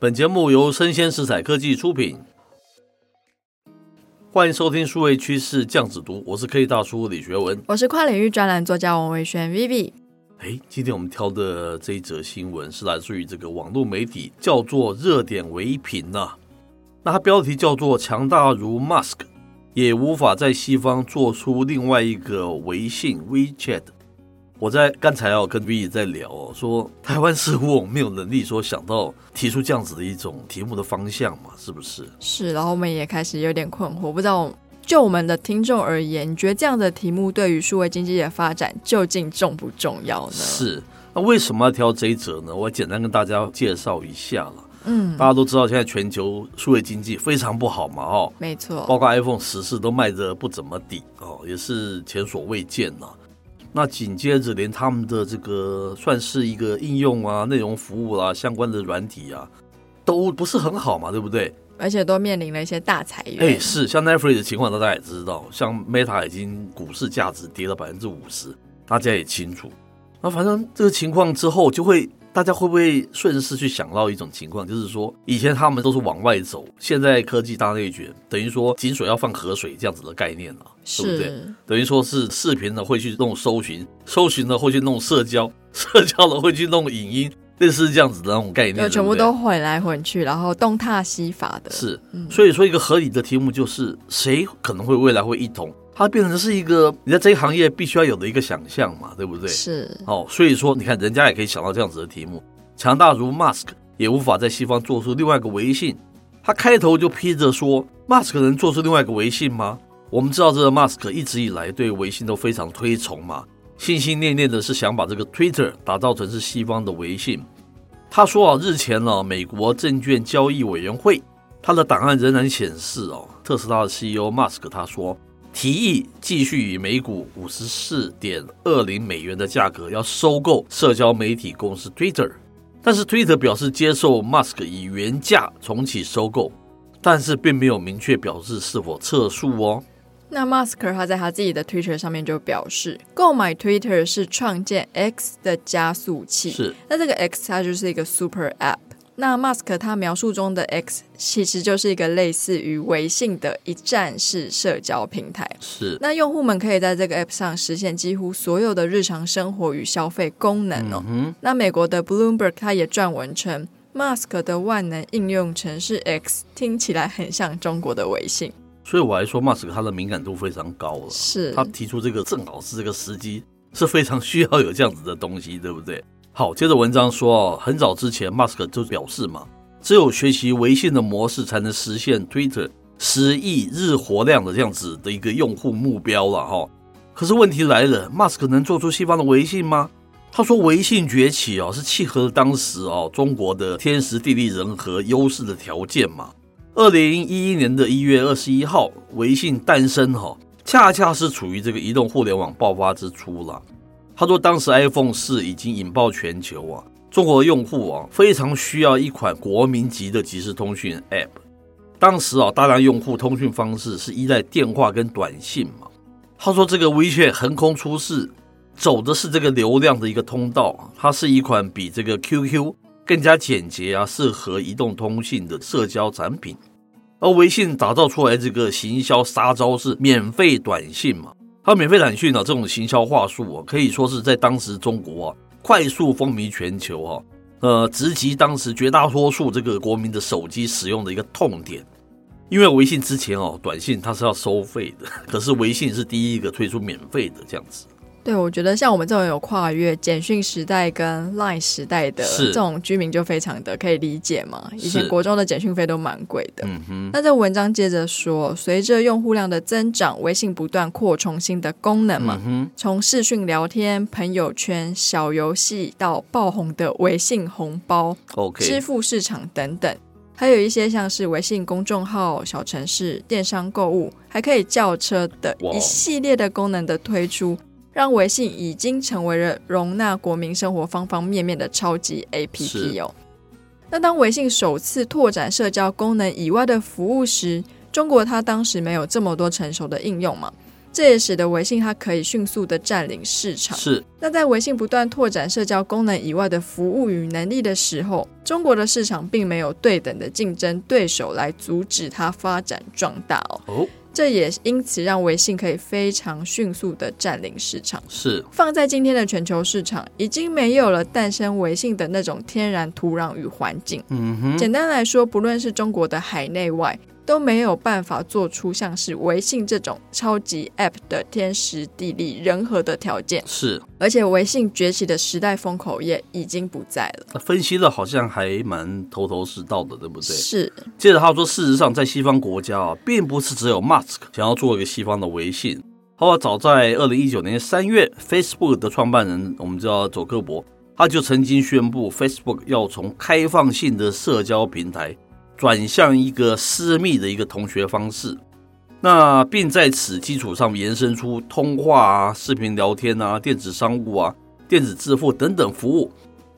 本节目由生鲜食材科技出品，欢迎收听数位趋势酱子读，我是科技大叔李学文，我是跨领域专栏作家王维轩 Vivi。哎，今天我们挑的这一则新闻是来自于这个网络媒体，叫做热点唯品呐。那它标题叫做“强大如 Musk 也无法在西方做出另外一个微信 WeChat”。我在刚才哦跟 V 在聊哦，说台湾似乎没有能力说想到提出这样子的一种题目的方向嘛，是不是？是，然后我们也开始有点困惑，不知道就我们的听众而言，你觉得这样的题目对于数位经济的发展究竟重不重要呢？是，那为什么要挑这一则呢？我简单跟大家介绍一下了。嗯，大家都知道现在全球数位经济非常不好嘛，哦，没错，包括 iPhone 十四都卖的不怎么地哦，也是前所未见了。那紧接着，连他们的这个算是一个应用啊、内容服务啊、相关的软体啊，都不是很好嘛，对不对？而且都面临了一些大裁员。哎，是像 Netflix 的情况，大家也知道，像 Meta 已经股市价值跌了百分之五十，大家也清楚。那反正这个情况之后，就会。大家会不会顺势去想到一种情况，就是说以前他们都是往外走，现在科技大内卷，等于说井水要放河水这样子的概念了，是对不对？等于说是视频呢会去弄搜寻，搜寻呢会去弄社交，社交呢会去弄影音，类似这样子的那种概念，就全部都混来混去，然后东踏西伐的。是，所以说一个合理的题目就是谁可能会未来会一统。它变成是一个你在这一行业必须要有的一个想象嘛，对不对？是哦，所以说你看人家也可以想到这样子的题目，强大如 Musk 也无法在西方做出另外一个微信。他开头就披着说，Musk 能做出另外一个微信吗？我们知道这个 Musk 一直以来对微信都非常推崇嘛，心心念念的是想把这个 Twitter 打造成是西方的微信。他说啊，日前呢，美国证券交易委员会他的档案仍然显示哦，特斯拉的 CEO Musk 他说。提议继续以每股五十四点二零美元的价格要收购社交媒体公司 Twitter，但是 Twitter 表示接受 Musk 以原价重启收购，但是并没有明确表示是否撤诉哦。那 Musk 他在他自己的 Twitter 上面就表示，购买 Twitter 是创建 X 的加速器，是那这个 X 它就是一个 Super App。那 Musk 他描述中的 X 其实就是一个类似于微信的一站式社交平台。是，那用户们可以在这个 App 上实现几乎所有的日常生活与消费功能哦。嗯、那美国的 Bloomberg 他也撰文称，Musk 的万能应用程式 X 听起来很像中国的微信。所以我还说 Musk 他的敏感度非常高了。是，他提出这个正好是这个时机，是非常需要有这样子的东西，对不对？好，接着文章说哦，很早之前，Musk 就表示嘛，只有学习微信的模式，才能实现 Twitter 十亿日活量的这样子的一个用户目标了哈。可是问题来了，Musk 能做出西方的微信吗？他说，微信崛起哦，是契合当时哦中国的天时地利人和优势的条件嘛。二零一一年的一月二十一号，微信诞生哈，恰恰是处于这个移动互联网爆发之初了。他说，当时 iPhone 四已经引爆全球啊，中国的用户啊非常需要一款国民级的即时通讯 App。当时啊，大量用户通讯方式是依赖电话跟短信嘛。他说，这个 WeChat 横空出世，走的是这个流量的一个通道。它是一款比这个 QQ 更加简洁啊，适合移动通信的社交产品。而微信打造出来这个行销杀招是免费短信嘛。而免费短讯呢，这种行销话术啊，可以说是在当时中国啊快速风靡全球啊，呃，直击当时绝大多数这个国民的手机使用的一个痛点。因为微信之前哦，短信它是要收费的，可是微信是第一个推出免费的这样子。对，我觉得像我们这种有跨越简讯时代跟 Line 时代的这种居民，就非常的可以理解嘛。以前国中的简讯费都蛮贵的。嗯哼。那这文章接着说，随着用户量的增长，微信不断扩充新的功能嘛。从视讯聊天、朋友圈、小游戏到爆红的微信红包、OK、支付市场等等，还有一些像是微信公众号、小城市、电商购物，还可以叫车的一系列的功能的推出。让微信已经成为了容纳国民生活方方面面的超级 APP 哦。那当微信首次拓展社交功能以外的服务时，中国它当时没有这么多成熟的应用嘛？这也使得微信它可以迅速的占领市场。是。那在微信不断拓展社交功能以外的服务与能力的时候，中国的市场并没有对等的竞争对手来阻止它发展壮大哦。哦。这也因此让微信可以非常迅速的占领市场。是。放在今天的全球市场，已经没有了诞生微信的那种天然土壤与环境。嗯哼。简单来说，不论是中国的海内外。都没有办法做出像是微信这种超级 App 的天时地利人和的条件。是，而且微信崛起的时代风口也已经不在了。分析的好像还蛮头头是道的，对不对？是。接着他说，事实上在西方国家啊，并不是只有 Musk 想要做一个西方的微信。后来早在二零一九年三月，Facebook 的创办人我们知道佐克伯，他就曾经宣布 Facebook 要从开放性的社交平台。转向一个私密的一个同学方式，那并在此基础上延伸出通话啊、视频聊天啊、电子商务啊、电子支付等等服务。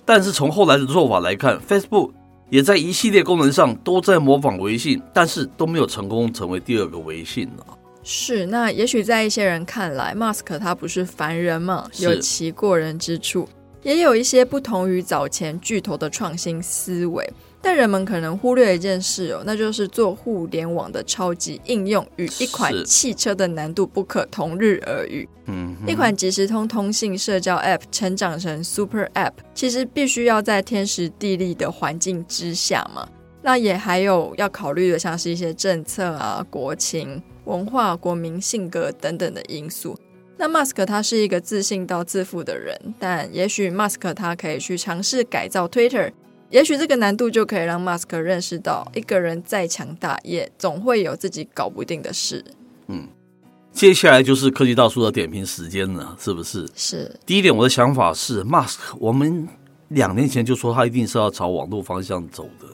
但是从后来的做法来看，Facebook 也在一系列功能上都在模仿微信，但是都没有成功成为第二个微信啊。是，那也许在一些人看来，Musk 他不是凡人嘛，有其过人之处，也有一些不同于早前巨头的创新思维。但人们可能忽略一件事哦，那就是做互联网的超级应用与一款汽车的难度不可同日而语。嗯，一款即时通通信社交 App 成长成 Super App，其实必须要在天时地利的环境之下嘛。那也还有要考虑的，像是一些政策啊、国情、文化、国民性格等等的因素。那 Mask 他是一个自信到自负的人，但也许 Mask 他可以去尝试改造 Twitter。也许这个难度就可以让马斯克认识到，一个人再强大，也总会有自己搞不定的事。嗯，接下来就是科技大叔的点评时间了，是不是？是。第一点，我的想法是，马斯克，我们两年前就说他一定是要朝网络方向走的。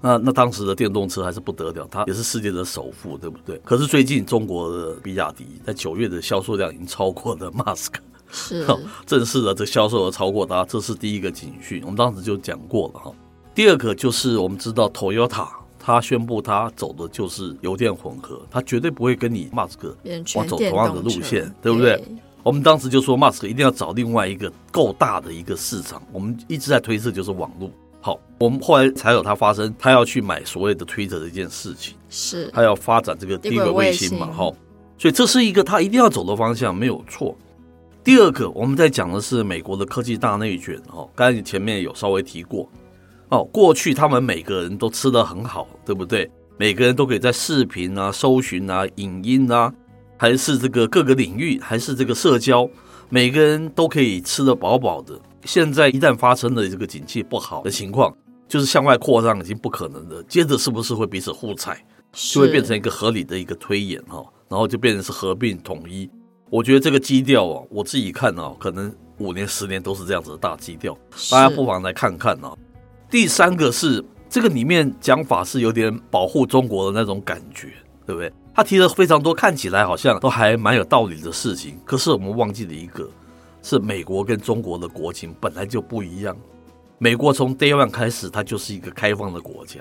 那那当时的电动车还是不得了，他也是世界的首富，对不对？可是最近中国的比亚迪在九月的销售量已经超过了马斯克。是，正式的这销售额超过他，这是第一个警讯。我们当时就讲过了哈。第二个就是我们知道，Toyota 他宣布他走的就是油电混合，他绝对不会跟你 Musk 往走同样的路线，对不对？我们当时就说，Musk 一定要找另外一个够大的一个市场。我们一直在推测就是网络。好，我们后来才有他发生，他要去买所谓的 Twitter 的一件事情，是他要发展这个低轨卫星嘛？好，所以这是一个他一定要走的方向，没有错。第二个，我们在讲的是美国的科技大内卷哦，刚才你前面有稍微提过哦。过去他们每个人都吃得很好，对不对？每个人都可以在视频啊、搜寻啊、影音啊，还是这个各个领域，还是这个社交，每个人都可以吃得饱饱的。现在一旦发生了这个景气不好的情况，就是向外扩张已经不可能了。接着是不是会彼此互踩，就会变成一个合理的一个推演哈，然后就变成是合并统一。我觉得这个基调啊，我自己看啊，可能五年、十年都是这样子的大基调，大家不妨来看看啊。第三个是这个里面讲法是有点保护中国的那种感觉，对不对？他提了非常多看起来好像都还蛮有道理的事情，可是我们忘记了一个，是美国跟中国的国情本来就不一样。美国从 Day One 开始，它就是一个开放的国家，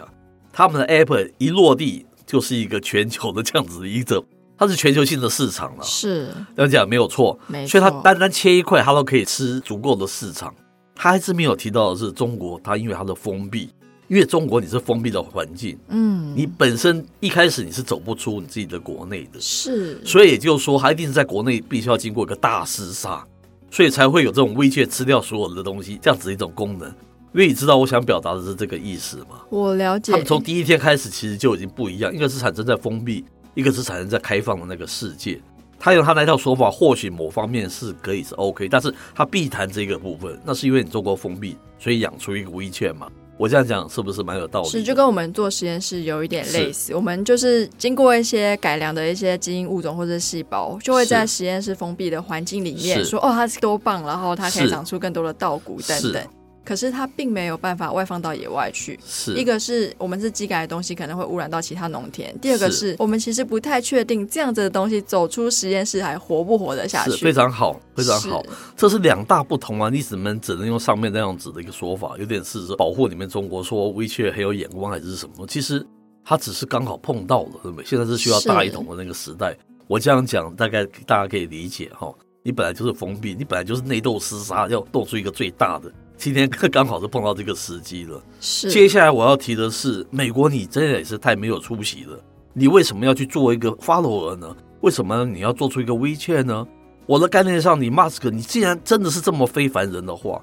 他们的 Apple 一落地就是一个全球的这样子的一个。它是全球性的市场了，是这样讲没有错，没错。所以它单单切一块，它都可以吃足够的市场。他还是没有提到的是中国，它因为它的封闭，因为中国你是封闭的环境，嗯，你本身一开始你是走不出你自己的国内的，是。所以也就是说，它一定是在国内必须要经过一个大厮杀，所以才会有这种 WeChat 吃掉所有的东西这样子一种功能。因为你知道我想表达的是这个意思吗？我了解。他们从第一天开始其实就已经不一样，一个是产生在封闭。一个是产生在开放的那个世界，他用他那套说法，或许某方面是可以是 OK，但是他避谈这个部分，那是因为你中国封闭，所以养出一个 WeChat 嘛。我这样讲是不是蛮有道理？是，就跟我们做实验室有一点类似，我们就是经过一些改良的一些基因物种或者细胞，就会在实验室封闭的环境里面说，哦，它是多棒，然后它可以长出更多的稻谷等等。可是它并没有办法外放到野外去。是一个是我们是机改的东西，可能会污染到其他农田。第二个是我们其实不太确定这样子的东西走出实验室还活不活得下去。非常好，非常好。这是两大不同啊！历史们只能用上面那样子的一个说法，有点是保护你们中国，说 WeChat 很有眼光还是什么？其实它只是刚好碰到了，对不对？现在是需要大一统的那个时代。我这样讲，大概大家可以理解哈。你本来就是封闭，你本来就是内斗厮杀，要斗出一个最大的。今天刚好是碰到这个时机了。是。接下来我要提的是，美国你真的也是太没有出息了。你为什么要去做一个 follower 呢？为什么你要做出一个 WeChat 呢？我的概念上，你 Mask，你既然真的是这么非凡人的话，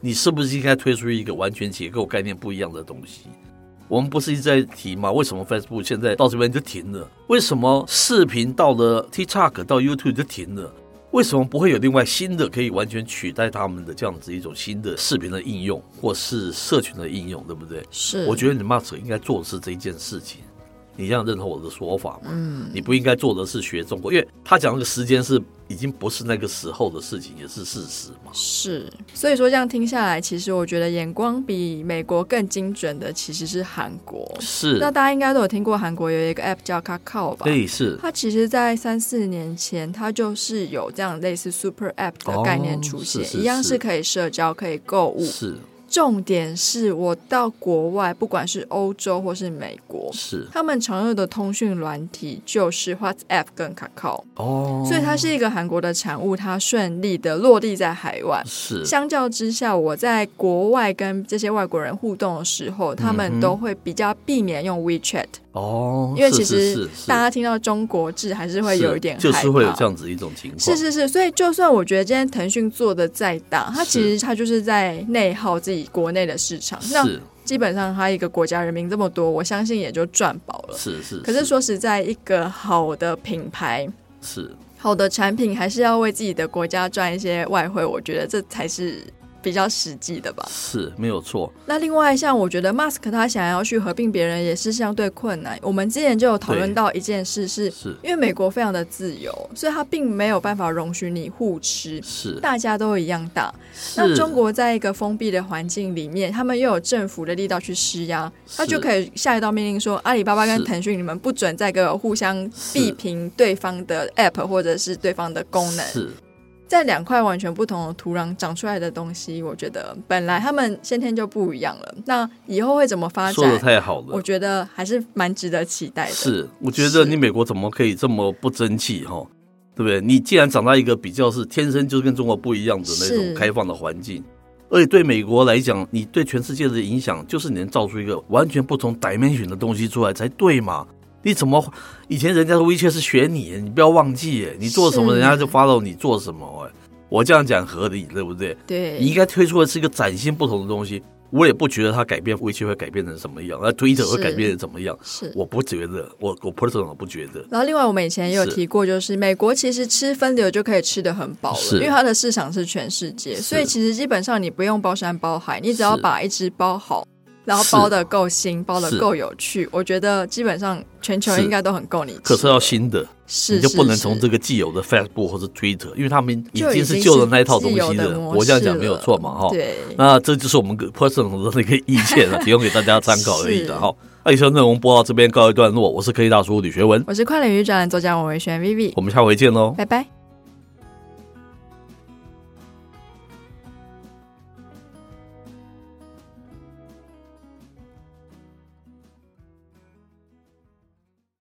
你是不是应该推出一个完全结构概念不一样的东西？我们不是一直在提吗？为什么 Facebook 现在到这边就停了？为什么视频到了 TikTok 到 YouTube 就停了？为什么不会有另外新的可以完全取代他们的这样子一种新的视频的应用，或是社群的应用，对不对？是，我觉得你 Mask 应该做的是这一件事情。你这样认同我的说法吗？嗯，你不应该做的是学中国，因为他讲那个时间是已经不是那个时候的事情，也是事实嘛。是，所以说这样听下来，其实我觉得眼光比美国更精准的其实是韩国。是，那大家应该都有听过韩国有一个 app 叫 Kakao 吧？对，是。它其实，在三四年前，它就是有这样类似 super app 的概念出现，哦、是是是一样是可以社交、可以购物。是。重点是我到国外，不管是欧洲或是美国，是。他们常用的通讯软体就是 WhatsApp 跟 Kakao 哦，所以它是一个韩国的产物，它顺利的落地在海外。是。相较之下，我在国外跟这些外国人互动的时候，他们都会比较避免用 WeChat。哦，因为其实大家听到中国制还是会有一点就是会有这样子一种情况。是是是，所以就算我觉得今天腾讯做的再大，它其实它就是在内耗自己国内的市场。是，那基本上它一个国家人民这么多，我相信也就赚饱了。是，是是。可是说实在，一个好的品牌是好的产品，还是要为自己的国家赚一些外汇。我觉得这才是。比较实际的吧，是没有错。那另外像我觉得 Mask 他想要去合并别人也是相对困难。我们之前就有讨论到一件事是，是因为美国非常的自由，所以他并没有办法容许你互吃，是大家都一样大。那中国在一个封闭的环境里面，他们又有政府的力道去施压，他就可以下一道命令说，阿里巴巴跟腾讯，你们不准再给我互相比拼对方的 App 或者是对方的功能。是。在两块完全不同的土壤长出来的东西，我觉得本来他们先天就不一样了。那以后会怎么发展？说的太好了，我觉得还是蛮值得期待的。是，我觉得你美国怎么可以这么不争气哈？对不对？你既然长大一个比较是天生就是跟中国不一样的那种开放的环境，而且对美国来讲，你对全世界的影响就是你能造出一个完全不同 dimension 的东西出来才对嘛。你怎么以前人家的 WeChat 是学你，你不要忘记，你做什么人家就 follow 你做什么。哎，我这样讲合理，对不对？对，你应该推出的是一个崭新不同的东西。我也不觉得它改变 WeChat 会改变成什么样，那 Twitter 会改变成怎么样？是，我不觉得，我我 personal 不觉得。然后另外我们以前也有提过，就是美国其实吃分流就可以吃的很饱了，因为它的市场是全世界，所以其实基本上你不用包山包海，你只要把一只包好。然后包的够新，包的够有趣，我觉得基本上全球应该都很够你吃。可是要新的，是你就不能从这个既有的 Facebook 或者 Twitter，因为他们已经是旧的那一套东西了。我这样讲没有错嘛？哈，对。那这就是我们 personal 的那个意见了，提供给大家参考而已的哈。那以上内容播到这边告一段落，我是科技大叔李学文，我是跨领域专栏作家王维轩 Vivi，我们下回见喽，拜拜。